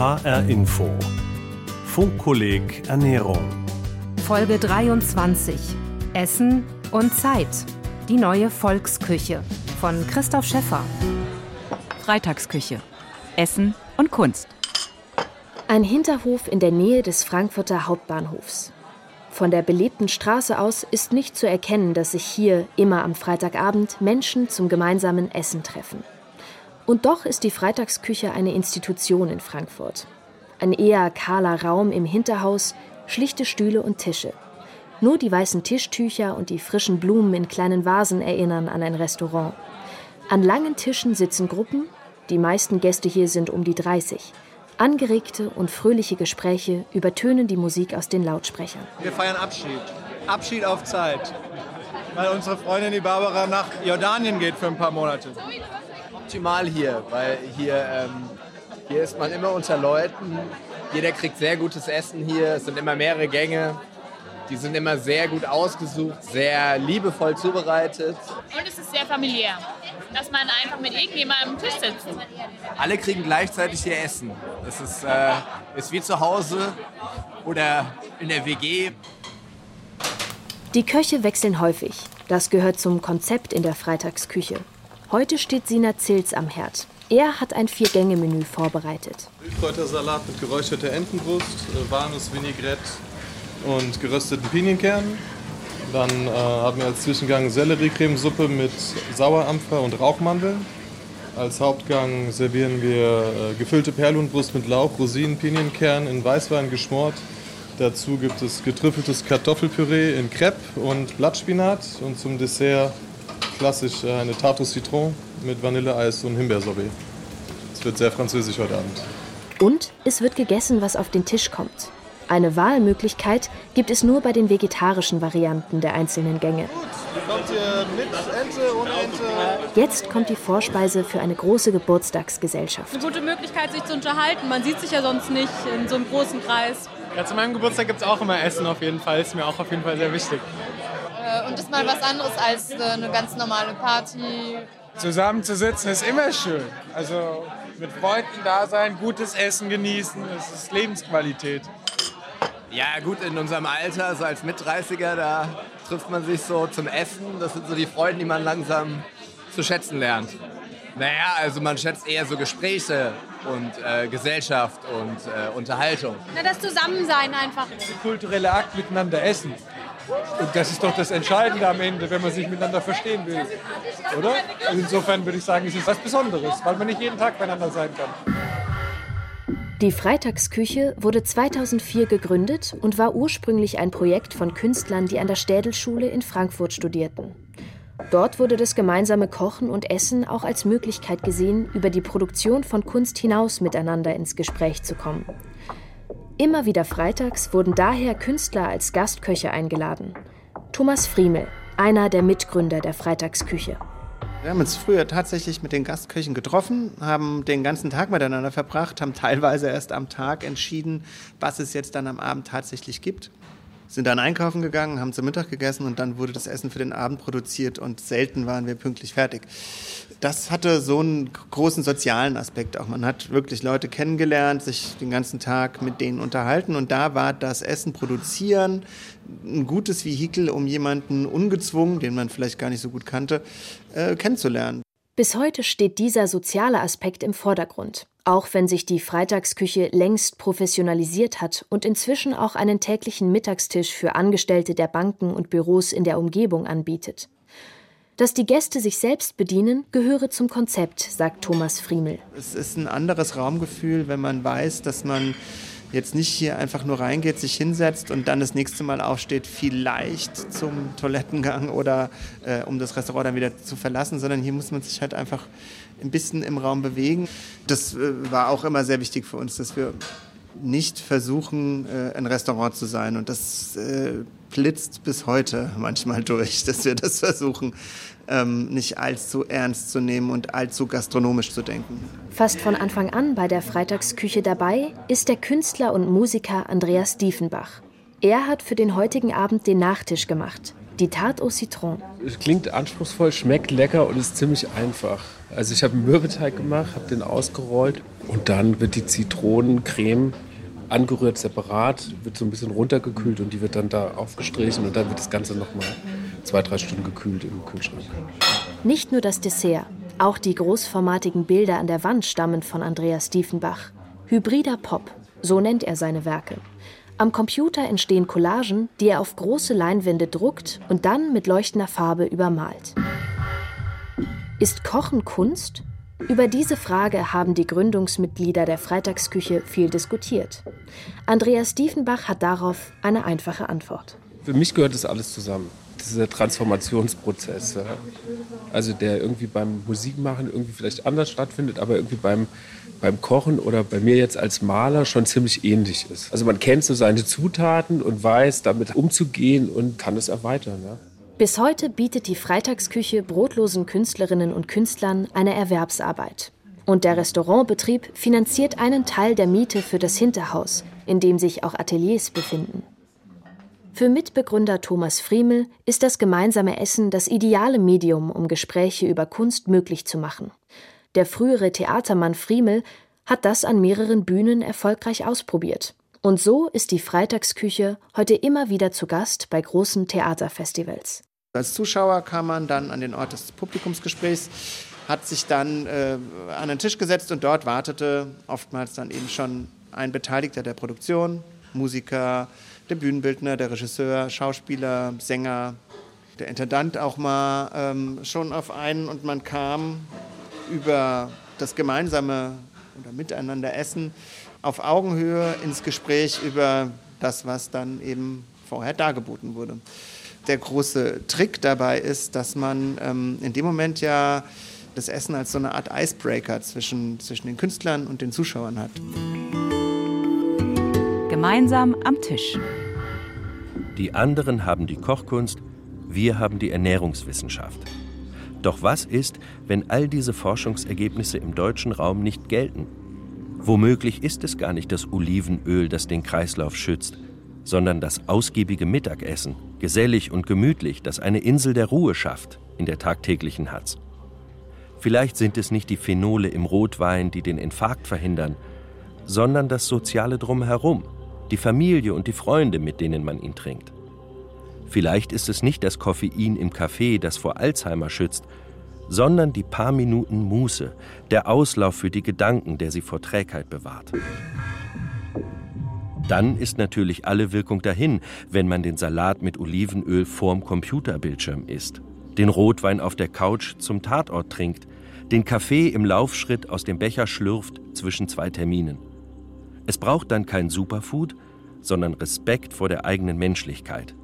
HR Info. Funkkolleg Ernährung. Folge 23. Essen und Zeit. Die neue Volksküche von Christoph Schäffer. Freitagsküche. Essen und Kunst. Ein Hinterhof in der Nähe des Frankfurter Hauptbahnhofs. Von der belebten Straße aus ist nicht zu erkennen, dass sich hier immer am Freitagabend Menschen zum gemeinsamen Essen treffen. Und doch ist die Freitagsküche eine Institution in Frankfurt. Ein eher kahler Raum im Hinterhaus, schlichte Stühle und Tische. Nur die weißen Tischtücher und die frischen Blumen in kleinen Vasen erinnern an ein Restaurant. An langen Tischen sitzen Gruppen, die meisten Gäste hier sind um die 30. Angeregte und fröhliche Gespräche übertönen die Musik aus den Lautsprechern. Wir feiern Abschied. Abschied auf Zeit. Weil unsere Freundin, die Barbara, nach Jordanien geht für ein paar Monate. Optimal hier, weil hier, ähm, hier ist man immer unter Leuten. Jeder kriegt sehr gutes Essen hier. Es sind immer mehrere Gänge. Die sind immer sehr gut ausgesucht, sehr liebevoll zubereitet. Und es ist sehr familiär, dass man einfach mit irgendjemandem am Tisch sitzt. Alle kriegen gleichzeitig ihr Essen. Es ist, äh, ist wie zu Hause oder in der WG. Die Köche wechseln häufig. Das gehört zum Konzept in der Freitagsküche. Heute steht Sina Zils am Herd. Er hat ein Vier-Gänge-Menü vorbereitet. Wildkräutersalat mit geräucherter Entenbrust, äh, Walnuss, Vinaigrette und gerösteten Pinienkernen. Dann äh, haben wir als Zwischengang Selleriecremesuppe mit Sauerampfer und Rauchmandeln. Als Hauptgang servieren wir äh, gefüllte Perlhuhnbrust mit Lauch, Rosinen, Pinienkern in Weißwein geschmort. Dazu gibt es getrüffeltes Kartoffelpüree in Crepe und Blattspinat. Und zum Dessert klassisch äh, eine Tarte Citron mit Vanilleeis und Himbeersorbet. Es wird sehr französisch heute Abend. Und es wird gegessen, was auf den Tisch kommt. Eine Wahlmöglichkeit gibt es nur bei den vegetarischen Varianten der einzelnen Gänge. Kommt ihr mit Ente, ohne Ente? Jetzt kommt die Vorspeise für eine große Geburtstagsgesellschaft. Eine gute Möglichkeit, sich zu unterhalten. Man sieht sich ja sonst nicht in so einem großen Kreis. Ja, zu meinem Geburtstag gibt es auch immer Essen auf jeden Fall. Ist mir auch auf jeden Fall sehr wichtig. Und ist mal was anderes als äh, eine ganz normale Party. Zusammen zu sitzen ist immer schön. Also mit Freunden da sein, gutes Essen genießen, das ist Lebensqualität. Ja, gut, in unserem Alter, so als Mit-30er, da trifft man sich so zum Essen. Das sind so die Freuden, die man langsam zu schätzen lernt. Naja, also man schätzt eher so Gespräche und äh, Gesellschaft und äh, Unterhaltung. Na, das Zusammensein einfach. Der kulturelle Akt miteinander essen. Und das ist doch das Entscheidende am Ende, wenn man sich miteinander verstehen will. Oder? Also insofern würde ich sagen, es ist was Besonderes, weil man nicht jeden Tag beieinander sein kann. Die Freitagsküche wurde 2004 gegründet und war ursprünglich ein Projekt von Künstlern, die an der Städelschule in Frankfurt studierten. Dort wurde das gemeinsame Kochen und Essen auch als Möglichkeit gesehen, über die Produktion von Kunst hinaus miteinander ins Gespräch zu kommen. Immer wieder freitags wurden daher Künstler als Gastköche eingeladen. Thomas Friemel, einer der Mitgründer der Freitagsküche. Wir haben uns früher tatsächlich mit den Gastköchen getroffen, haben den ganzen Tag miteinander verbracht, haben teilweise erst am Tag entschieden, was es jetzt dann am Abend tatsächlich gibt. Sind dann einkaufen gegangen, haben zu Mittag gegessen und dann wurde das Essen für den Abend produziert und selten waren wir pünktlich fertig. Das hatte so einen großen sozialen Aspekt auch. Man hat wirklich Leute kennengelernt, sich den ganzen Tag mit denen unterhalten und da war das Essen produzieren ein gutes Vehikel, um jemanden ungezwungen, den man vielleicht gar nicht so gut kannte, äh, kennenzulernen. Bis heute steht dieser soziale Aspekt im Vordergrund, auch wenn sich die Freitagsküche längst professionalisiert hat und inzwischen auch einen täglichen Mittagstisch für Angestellte der Banken und Büros in der Umgebung anbietet. Dass die Gäste sich selbst bedienen, gehöre zum Konzept, sagt Thomas Friemel. Es ist ein anderes Raumgefühl, wenn man weiß, dass man jetzt nicht hier einfach nur reingeht, sich hinsetzt und dann das nächste Mal aufsteht, vielleicht zum Toilettengang oder äh, um das Restaurant dann wieder zu verlassen, sondern hier muss man sich halt einfach ein bisschen im Raum bewegen. Das äh, war auch immer sehr wichtig für uns, dass wir nicht versuchen, äh, ein Restaurant zu sein. Und das äh, blitzt bis heute manchmal durch, dass wir das versuchen, ähm, nicht allzu ernst zu nehmen und allzu gastronomisch zu denken. Fast von Anfang an bei der Freitagsküche dabei ist der Künstler und Musiker Andreas Diefenbach. Er hat für den heutigen Abend den Nachtisch gemacht. Die Tarte au Citron. Es klingt anspruchsvoll, schmeckt lecker und ist ziemlich einfach. Also ich habe einen Mürbeteig gemacht, habe den ausgerollt und dann wird die Zitronencreme angerührt separat, wird so ein bisschen runtergekühlt und die wird dann da aufgestrichen und dann wird das Ganze nochmal zwei, drei Stunden gekühlt im Kühlschrank. Nicht nur das Dessert, auch die großformatigen Bilder an der Wand stammen von Andreas Diefenbach. Hybrider Pop, so nennt er seine Werke. Am Computer entstehen Collagen, die er auf große Leinwände druckt und dann mit leuchtender Farbe übermalt. Ist Kochen Kunst? Über diese Frage haben die Gründungsmitglieder der Freitagsküche viel diskutiert. Andreas Diefenbach hat darauf eine einfache Antwort. Für mich gehört das alles zusammen. Dieser Transformationsprozess, ja. also der irgendwie beim Musikmachen irgendwie vielleicht anders stattfindet, aber irgendwie beim, beim Kochen oder bei mir jetzt als Maler schon ziemlich ähnlich ist. Also man kennt so seine Zutaten und weiß, damit umzugehen und kann es erweitern. Ja. Bis heute bietet die Freitagsküche brotlosen Künstlerinnen und Künstlern eine Erwerbsarbeit. Und der Restaurantbetrieb finanziert einen Teil der Miete für das Hinterhaus, in dem sich auch Ateliers befinden. Für Mitbegründer Thomas Friemel ist das gemeinsame Essen das ideale Medium, um Gespräche über Kunst möglich zu machen. Der frühere Theatermann Friemel hat das an mehreren Bühnen erfolgreich ausprobiert. Und so ist die Freitagsküche heute immer wieder zu Gast bei großen Theaterfestivals. Als Zuschauer kam man dann an den Ort des Publikumsgesprächs, hat sich dann äh, an den Tisch gesetzt und dort wartete oftmals dann eben schon ein Beteiligter der Produktion, Musiker, der Bühnenbildner, der Regisseur, Schauspieler, Sänger, der Intendant auch mal ähm, schon auf einen und man kam über das gemeinsame oder miteinander Essen auf Augenhöhe ins Gespräch über das, was dann eben vorher dargeboten wurde der große Trick dabei ist, dass man ähm, in dem Moment ja das Essen als so eine Art Icebreaker zwischen, zwischen den Künstlern und den Zuschauern hat. Gemeinsam am Tisch. Die anderen haben die Kochkunst, wir haben die Ernährungswissenschaft. Doch was ist, wenn all diese Forschungsergebnisse im deutschen Raum nicht gelten? Womöglich ist es gar nicht das Olivenöl, das den Kreislauf schützt, sondern das ausgiebige Mittagessen, gesellig und gemütlich, das eine Insel der Ruhe schafft in der tagtäglichen Hatz. Vielleicht sind es nicht die Phenole im Rotwein, die den Infarkt verhindern, sondern das soziale Drumherum, die Familie und die Freunde, mit denen man ihn trinkt. Vielleicht ist es nicht das Koffein im Kaffee, das vor Alzheimer schützt, sondern die paar Minuten Muße, der Auslauf für die Gedanken, der sie vor Trägheit bewahrt. Dann ist natürlich alle Wirkung dahin, wenn man den Salat mit Olivenöl vorm Computerbildschirm isst, den Rotwein auf der Couch zum Tatort trinkt, den Kaffee im Laufschritt aus dem Becher schlürft zwischen zwei Terminen. Es braucht dann kein Superfood, sondern Respekt vor der eigenen Menschlichkeit.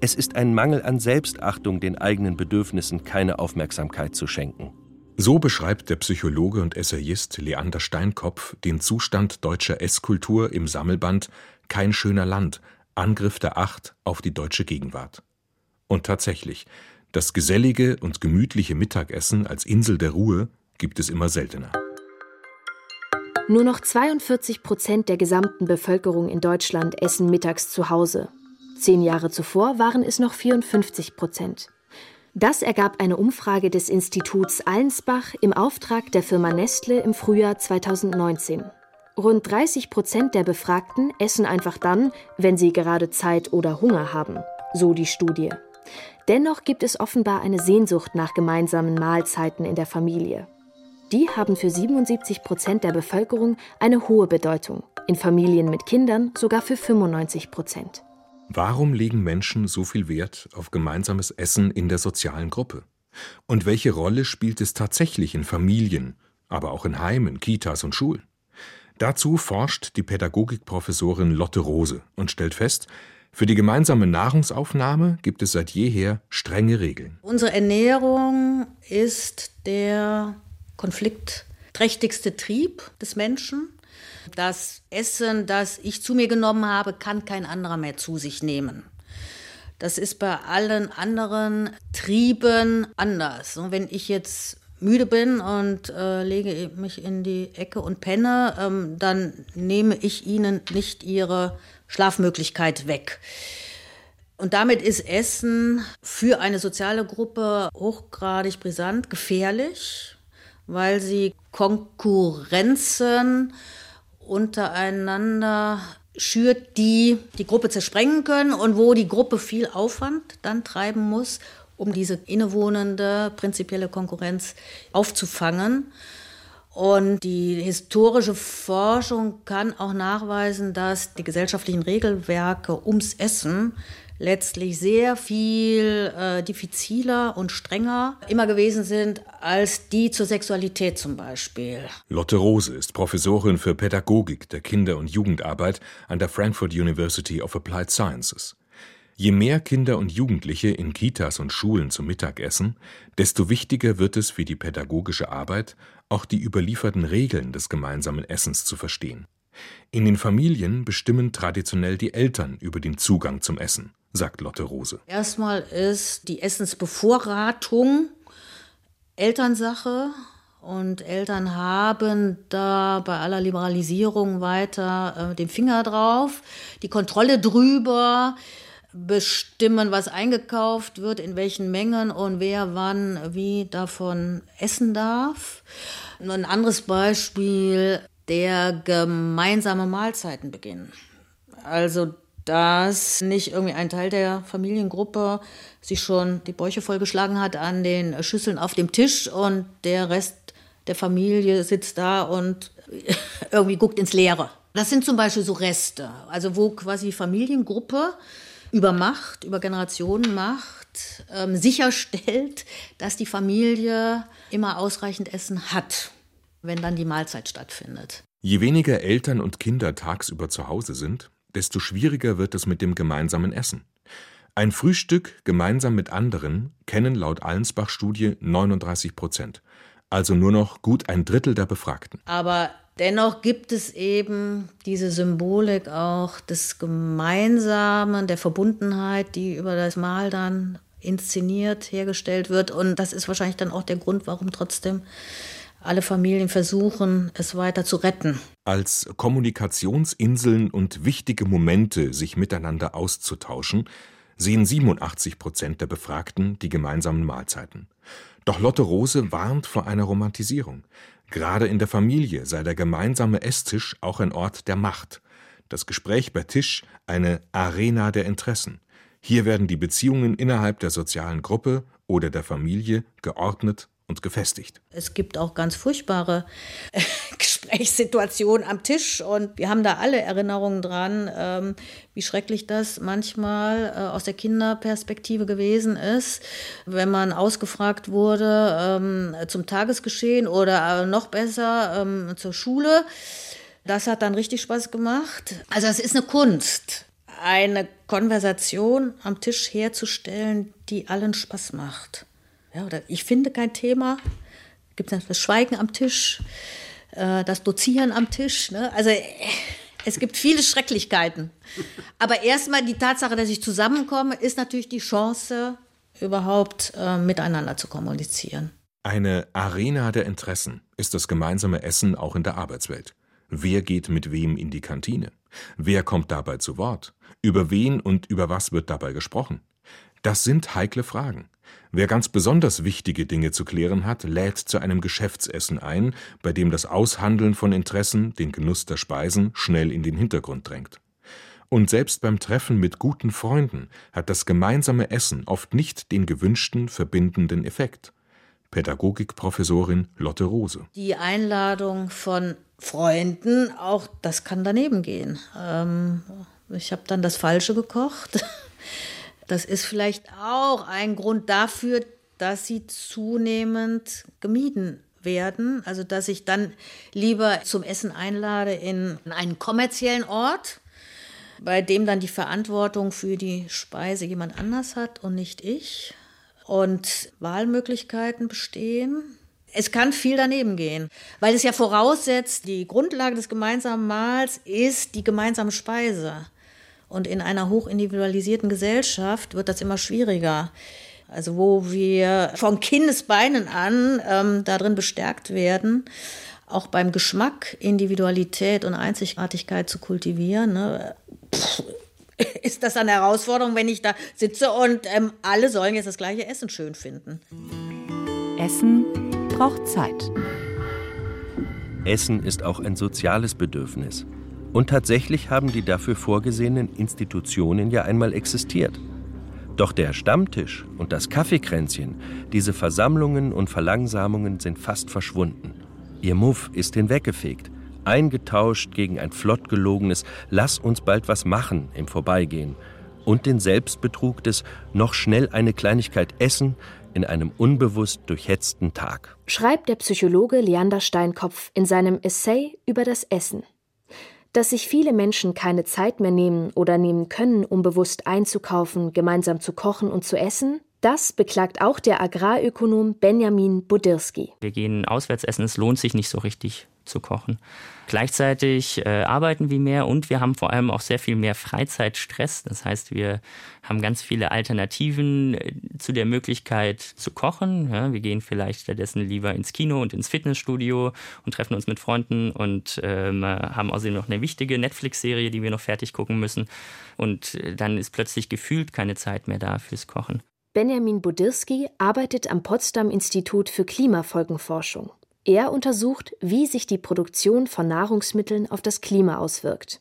Es ist ein Mangel an Selbstachtung, den eigenen Bedürfnissen keine Aufmerksamkeit zu schenken. So beschreibt der Psychologe und Essayist Leander Steinkopf den Zustand deutscher Esskultur im Sammelband Kein schöner Land Angriff der Acht auf die deutsche Gegenwart. Und tatsächlich, das gesellige und gemütliche Mittagessen als Insel der Ruhe gibt es immer seltener. Nur noch 42 Prozent der gesamten Bevölkerung in Deutschland essen mittags zu Hause. Zehn Jahre zuvor waren es noch 54 Prozent. Das ergab eine Umfrage des Instituts Allensbach im Auftrag der Firma Nestle im Frühjahr 2019. Rund 30 Prozent der Befragten essen einfach dann, wenn sie gerade Zeit oder Hunger haben, so die Studie. Dennoch gibt es offenbar eine Sehnsucht nach gemeinsamen Mahlzeiten in der Familie. Die haben für 77 Prozent der Bevölkerung eine hohe Bedeutung, in Familien mit Kindern sogar für 95 Prozent. Warum legen Menschen so viel Wert auf gemeinsames Essen in der sozialen Gruppe? Und welche Rolle spielt es tatsächlich in Familien, aber auch in Heimen, Kitas und Schulen? Dazu forscht die Pädagogikprofessorin Lotte Rose und stellt fest, für die gemeinsame Nahrungsaufnahme gibt es seit jeher strenge Regeln. Unsere Ernährung ist der konfliktträchtigste Trieb des Menschen. Das Essen, das ich zu mir genommen habe, kann kein anderer mehr zu sich nehmen. Das ist bei allen anderen Trieben anders. Und wenn ich jetzt müde bin und äh, lege mich in die Ecke und penne, ähm, dann nehme ich ihnen nicht ihre Schlafmöglichkeit weg. Und damit ist Essen für eine soziale Gruppe hochgradig brisant, gefährlich, weil sie Konkurrenzen untereinander schürt, die die Gruppe zersprengen können und wo die Gruppe viel Aufwand dann treiben muss, um diese innewohnende prinzipielle Konkurrenz aufzufangen. Und die historische Forschung kann auch nachweisen, dass die gesellschaftlichen Regelwerke ums Essen letztlich sehr viel äh, diffiziler und strenger immer gewesen sind als die zur Sexualität zum Beispiel. Lotte Rose ist Professorin für Pädagogik der Kinder- und Jugendarbeit an der Frankfurt University of Applied Sciences. Je mehr Kinder und Jugendliche in Kitas und Schulen zum Mittag essen, desto wichtiger wird es für die pädagogische Arbeit, auch die überlieferten Regeln des gemeinsamen Essens zu verstehen. In den Familien bestimmen traditionell die Eltern über den Zugang zum Essen sagt Lotte Rose. Erstmal ist die Essensbevorratung Elternsache und Eltern haben da bei aller Liberalisierung weiter äh, den Finger drauf, die Kontrolle drüber, bestimmen, was eingekauft wird, in welchen Mengen und wer wann wie davon essen darf. ein anderes Beispiel, der gemeinsame Mahlzeitenbeginn. Also dass nicht irgendwie ein Teil der Familiengruppe sich schon die Bäuche vollgeschlagen hat an den Schüsseln auf dem Tisch und der Rest der Familie sitzt da und irgendwie guckt ins Leere. Das sind zum Beispiel so Reste, also wo quasi Familiengruppe über Macht, über Generationen Macht ähm, sicherstellt, dass die Familie immer ausreichend Essen hat, wenn dann die Mahlzeit stattfindet. Je weniger Eltern und Kinder tagsüber zu Hause sind, desto schwieriger wird es mit dem gemeinsamen Essen. Ein Frühstück gemeinsam mit anderen kennen laut Allensbach-Studie 39 Prozent, also nur noch gut ein Drittel der Befragten. Aber dennoch gibt es eben diese Symbolik auch des Gemeinsamen, der Verbundenheit, die über das Mahl dann inszeniert, hergestellt wird. Und das ist wahrscheinlich dann auch der Grund, warum trotzdem alle Familien versuchen, es weiter zu retten. Als Kommunikationsinseln und wichtige Momente, sich miteinander auszutauschen, sehen 87 Prozent der Befragten die gemeinsamen Mahlzeiten. Doch Lotte Rose warnt vor einer Romantisierung. Gerade in der Familie sei der gemeinsame Esstisch auch ein Ort der Macht. Das Gespräch bei Tisch eine Arena der Interessen. Hier werden die Beziehungen innerhalb der sozialen Gruppe oder der Familie geordnet und gefestigt. Es gibt auch ganz furchtbare äh, Gesprächssituationen am Tisch und wir haben da alle Erinnerungen dran, ähm, wie schrecklich das manchmal äh, aus der Kinderperspektive gewesen ist, wenn man ausgefragt wurde ähm, zum Tagesgeschehen oder äh, noch besser ähm, zur Schule. Das hat dann richtig Spaß gemacht. Also es ist eine Kunst, eine Konversation am Tisch herzustellen, die allen Spaß macht. Ja, oder ich finde kein Thema. Gibt es das Schweigen am Tisch, äh, das Dozieren am Tisch. Ne? Also äh, es gibt viele Schrecklichkeiten. Aber erstmal die Tatsache, dass ich zusammenkomme, ist natürlich die Chance, überhaupt äh, miteinander zu kommunizieren. Eine Arena der Interessen ist das gemeinsame Essen auch in der Arbeitswelt. Wer geht mit wem in die Kantine? Wer kommt dabei zu Wort? Über wen und über was wird dabei gesprochen? Das sind heikle Fragen. Wer ganz besonders wichtige Dinge zu klären hat, lädt zu einem Geschäftsessen ein, bei dem das Aushandeln von Interessen, den Genuss der Speisen schnell in den Hintergrund drängt. Und selbst beim Treffen mit guten Freunden hat das gemeinsame Essen oft nicht den gewünschten verbindenden Effekt. Pädagogikprofessorin Lotte Rose. Die Einladung von Freunden, auch das kann daneben gehen. Ähm, ich habe dann das Falsche gekocht. Das ist vielleicht auch ein Grund dafür, dass sie zunehmend gemieden werden. Also dass ich dann lieber zum Essen einlade in einen kommerziellen Ort, bei dem dann die Verantwortung für die Speise jemand anders hat und nicht ich. Und Wahlmöglichkeiten bestehen. Es kann viel daneben gehen, weil es ja voraussetzt, die Grundlage des gemeinsamen Mahls ist die gemeinsame Speise. Und in einer hochindividualisierten Gesellschaft wird das immer schwieriger. Also wo wir von Kindesbeinen an ähm, darin bestärkt werden, auch beim Geschmack Individualität und Einzigartigkeit zu kultivieren. Ne? ist das eine Herausforderung, wenn ich da sitze und ähm, alle sollen jetzt das gleiche Essen schön finden. Essen braucht Zeit. Essen ist auch ein soziales Bedürfnis. Und tatsächlich haben die dafür vorgesehenen Institutionen ja einmal existiert. Doch der Stammtisch und das Kaffeekränzchen, diese Versammlungen und Verlangsamungen sind fast verschwunden. Ihr Muff ist hinweggefegt, eingetauscht gegen ein flott gelogenes Lass uns bald was machen im Vorbeigehen und den Selbstbetrug des noch schnell eine Kleinigkeit essen in einem unbewusst durchhetzten Tag. Schreibt der Psychologe Leander Steinkopf in seinem Essay über das Essen. Dass sich viele Menschen keine Zeit mehr nehmen oder nehmen können, um bewusst einzukaufen, gemeinsam zu kochen und zu essen, das beklagt auch der Agrarökonom Benjamin Budirski. Wir gehen auswärts essen, es lohnt sich nicht so richtig zu kochen. Gleichzeitig äh, arbeiten wir mehr und wir haben vor allem auch sehr viel mehr Freizeitstress. Das heißt, wir haben ganz viele Alternativen äh, zu der Möglichkeit zu kochen. Ja, wir gehen vielleicht stattdessen lieber ins Kino und ins Fitnessstudio und treffen uns mit Freunden und ähm, haben außerdem noch eine wichtige Netflix-Serie, die wir noch fertig gucken müssen. Und äh, dann ist plötzlich gefühlt keine Zeit mehr da fürs Kochen. Benjamin Budirski arbeitet am Potsdam Institut für Klimafolgenforschung. Er untersucht, wie sich die Produktion von Nahrungsmitteln auf das Klima auswirkt.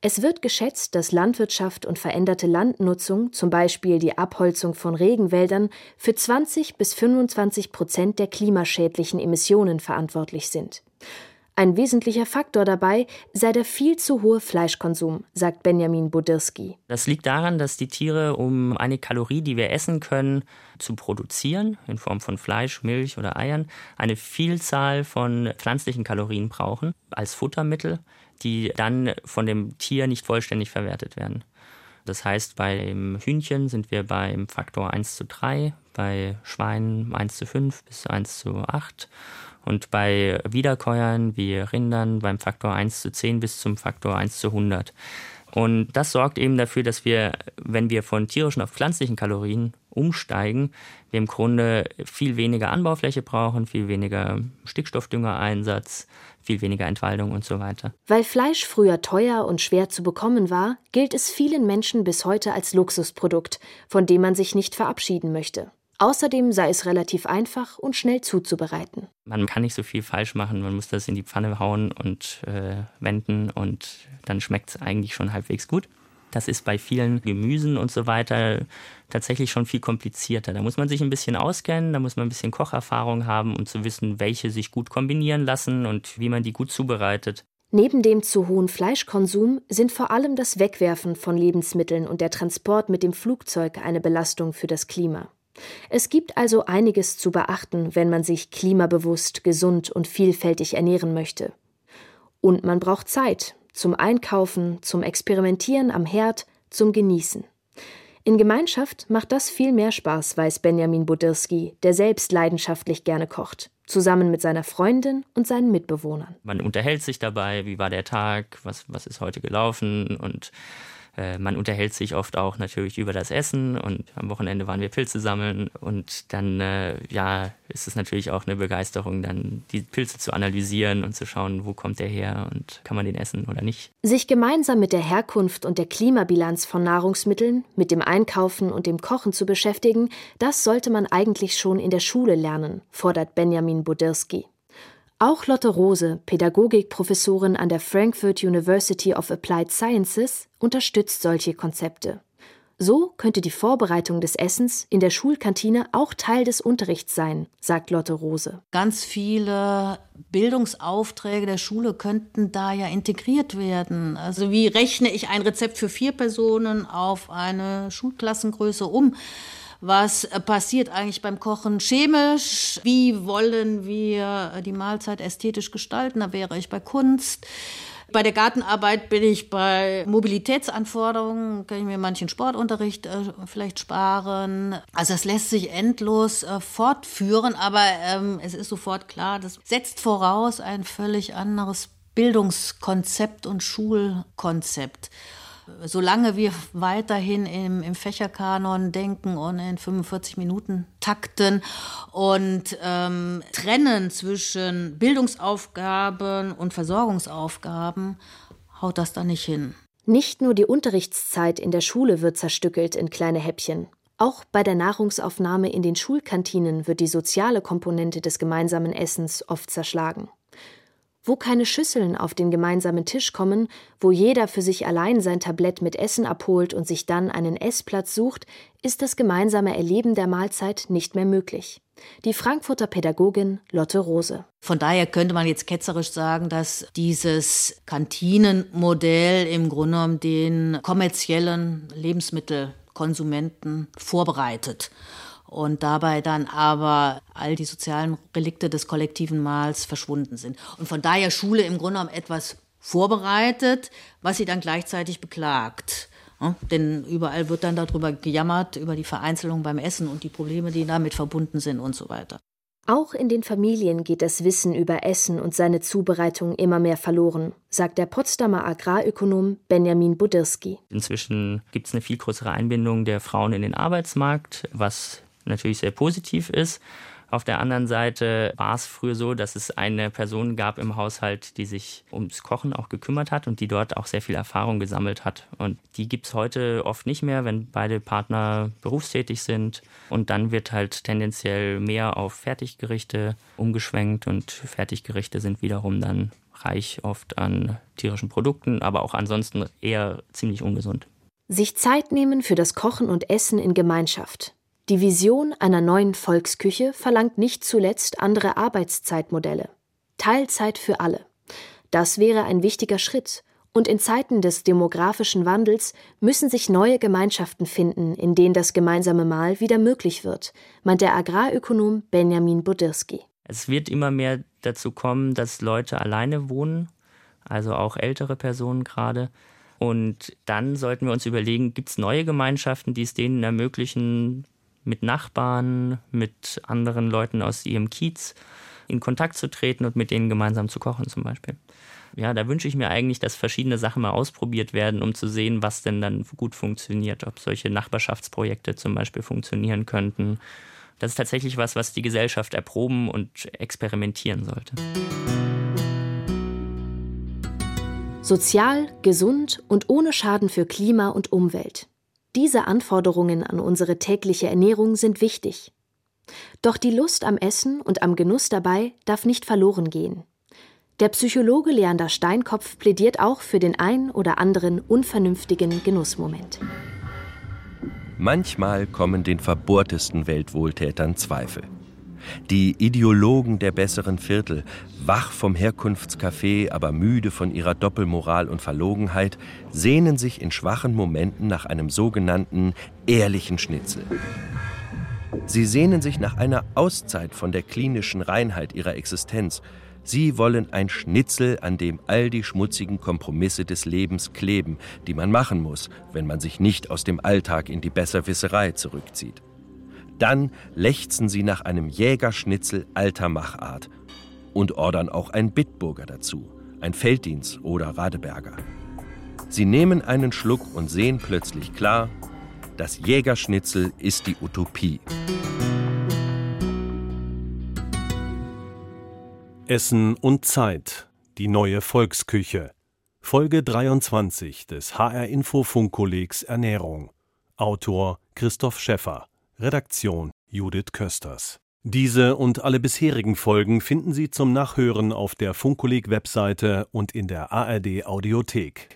Es wird geschätzt, dass Landwirtschaft und veränderte Landnutzung, zum Beispiel die Abholzung von Regenwäldern, für 20 bis 25 Prozent der klimaschädlichen Emissionen verantwortlich sind. Ein wesentlicher Faktor dabei sei der viel zu hohe Fleischkonsum, sagt Benjamin Budirski. Das liegt daran, dass die Tiere, um eine Kalorie, die wir essen können, zu produzieren, in Form von Fleisch, Milch oder Eiern, eine Vielzahl von pflanzlichen Kalorien brauchen als Futtermittel, die dann von dem Tier nicht vollständig verwertet werden. Das heißt, beim Hühnchen sind wir beim Faktor 1 zu 3, bei Schweinen 1 zu 5 bis 1 zu 8 und bei Wiederkäuern wie Rindern beim Faktor 1 zu 10 bis zum Faktor 1 zu 100. Und das sorgt eben dafür, dass wir, wenn wir von tierischen auf pflanzlichen Kalorien umsteigen, wir im Grunde viel weniger Anbaufläche brauchen, viel weniger Stickstoffdüngereinsatz, viel weniger Entwaldung und so weiter. Weil Fleisch früher teuer und schwer zu bekommen war, gilt es vielen Menschen bis heute als Luxusprodukt, von dem man sich nicht verabschieden möchte. Außerdem sei es relativ einfach und schnell zuzubereiten. Man kann nicht so viel falsch machen, man muss das in die Pfanne hauen und äh, wenden und dann schmeckt es eigentlich schon halbwegs gut. Das ist bei vielen Gemüsen und so weiter tatsächlich schon viel komplizierter. Da muss man sich ein bisschen auskennen, da muss man ein bisschen Kocherfahrung haben, um zu wissen, welche sich gut kombinieren lassen und wie man die gut zubereitet. Neben dem zu hohen Fleischkonsum sind vor allem das Wegwerfen von Lebensmitteln und der Transport mit dem Flugzeug eine Belastung für das Klima. Es gibt also einiges zu beachten, wenn man sich klimabewusst, gesund und vielfältig ernähren möchte. Und man braucht Zeit zum Einkaufen, zum Experimentieren am Herd, zum Genießen. In Gemeinschaft macht das viel mehr Spaß, weiß Benjamin Budirski, der selbst leidenschaftlich gerne kocht, zusammen mit seiner Freundin und seinen Mitbewohnern. Man unterhält sich dabei, wie war der Tag, was, was ist heute gelaufen und äh, man unterhält sich oft auch natürlich über das Essen und am Wochenende waren wir Pilze sammeln und dann äh, ja ist es natürlich auch eine Begeisterung, dann die Pilze zu analysieren und zu schauen, wo kommt der her und kann man den essen oder nicht. Sich gemeinsam mit der Herkunft und der Klimabilanz von Nahrungsmitteln, mit dem Einkaufen und dem Kochen zu beschäftigen, das sollte man eigentlich schon in der Schule lernen, fordert Benjamin Budirski. Auch Lotte Rose, Pädagogikprofessorin an der Frankfurt University of Applied Sciences, unterstützt solche Konzepte. So könnte die Vorbereitung des Essens in der Schulkantine auch Teil des Unterrichts sein, sagt Lotte Rose. Ganz viele Bildungsaufträge der Schule könnten da ja integriert werden. Also wie rechne ich ein Rezept für vier Personen auf eine Schulklassengröße um? Was passiert eigentlich beim Kochen chemisch, wie wollen wir die Mahlzeit ästhetisch gestalten, da wäre ich bei Kunst. Bei der Gartenarbeit bin ich bei Mobilitätsanforderungen, kann ich mir manchen Sportunterricht äh, vielleicht sparen. Also das lässt sich endlos äh, fortführen, aber ähm, es ist sofort klar, das setzt voraus ein völlig anderes Bildungskonzept und Schulkonzept solange wir weiterhin im, im Fächerkanon denken und in 45 Minuten Takten und ähm, trennen zwischen Bildungsaufgaben und Versorgungsaufgaben, haut das da nicht hin. Nicht nur die Unterrichtszeit in der Schule wird zerstückelt in kleine Häppchen. Auch bei der Nahrungsaufnahme in den Schulkantinen wird die soziale Komponente des gemeinsamen Essens oft zerschlagen. Wo keine Schüsseln auf den gemeinsamen Tisch kommen, wo jeder für sich allein sein Tablett mit Essen abholt und sich dann einen Essplatz sucht, ist das gemeinsame Erleben der Mahlzeit nicht mehr möglich. Die Frankfurter Pädagogin Lotte Rose. Von daher könnte man jetzt ketzerisch sagen, dass dieses Kantinenmodell im Grunde genommen den kommerziellen Lebensmittelkonsumenten vorbereitet und dabei dann aber all die sozialen Relikte des kollektiven Mahls verschwunden sind. Und von daher Schule im Grunde genommen etwas vorbereitet, was sie dann gleichzeitig beklagt. Ja, denn überall wird dann darüber gejammert, über die Vereinzelung beim Essen und die Probleme, die damit verbunden sind und so weiter. Auch in den Familien geht das Wissen über Essen und seine Zubereitung immer mehr verloren, sagt der Potsdamer Agrarökonom Benjamin Budirski. Inzwischen gibt es eine viel größere Einbindung der Frauen in den Arbeitsmarkt, was natürlich sehr positiv ist. Auf der anderen Seite war es früher so, dass es eine Person gab im Haushalt, die sich ums Kochen auch gekümmert hat und die dort auch sehr viel Erfahrung gesammelt hat. Und die gibt es heute oft nicht mehr, wenn beide Partner berufstätig sind. Und dann wird halt tendenziell mehr auf Fertiggerichte umgeschwenkt und Fertiggerichte sind wiederum dann reich oft an tierischen Produkten, aber auch ansonsten eher ziemlich ungesund. Sich Zeit nehmen für das Kochen und Essen in Gemeinschaft. Die Vision einer neuen Volksküche verlangt nicht zuletzt andere Arbeitszeitmodelle. Teilzeit für alle. Das wäre ein wichtiger Schritt, und in Zeiten des demografischen Wandels müssen sich neue Gemeinschaften finden, in denen das gemeinsame Mahl wieder möglich wird, meint der Agrarökonom Benjamin Bodirski. Es wird immer mehr dazu kommen, dass Leute alleine wohnen, also auch ältere Personen gerade. Und dann sollten wir uns überlegen, gibt es neue Gemeinschaften, die es denen ermöglichen, mit Nachbarn, mit anderen Leuten aus ihrem Kiez in Kontakt zu treten und mit denen gemeinsam zu kochen zum Beispiel. Ja, da wünsche ich mir eigentlich, dass verschiedene Sachen mal ausprobiert werden, um zu sehen, was denn dann gut funktioniert, ob solche Nachbarschaftsprojekte zum Beispiel funktionieren könnten. Das ist tatsächlich was, was die Gesellschaft erproben und experimentieren sollte. Sozial, gesund und ohne Schaden für Klima und Umwelt. Diese Anforderungen an unsere tägliche Ernährung sind wichtig. Doch die Lust am Essen und am Genuss dabei darf nicht verloren gehen. Der Psychologe Leander Steinkopf plädiert auch für den ein oder anderen unvernünftigen Genussmoment. Manchmal kommen den verbohrtesten Weltwohltätern Zweifel. Die Ideologen der besseren Viertel, wach vom Herkunftscafé, aber müde von ihrer Doppelmoral und Verlogenheit, sehnen sich in schwachen Momenten nach einem sogenannten ehrlichen Schnitzel. Sie sehnen sich nach einer Auszeit von der klinischen Reinheit ihrer Existenz. Sie wollen ein Schnitzel, an dem all die schmutzigen Kompromisse des Lebens kleben, die man machen muss, wenn man sich nicht aus dem Alltag in die Besserwisserei zurückzieht. Dann lechzen sie nach einem Jägerschnitzel alter Machart und ordern auch ein Bitburger dazu, ein Felddienst oder Radeberger. Sie nehmen einen Schluck und sehen plötzlich klar, das Jägerschnitzel ist die Utopie. Essen und Zeit, die neue Volksküche. Folge 23 des HR Info Funkkollegs Ernährung. Autor Christoph Schäffer. Redaktion Judith Kösters. Diese und alle bisherigen Folgen finden Sie zum Nachhören auf der Funkkolleg Webseite und in der ARD Audiothek.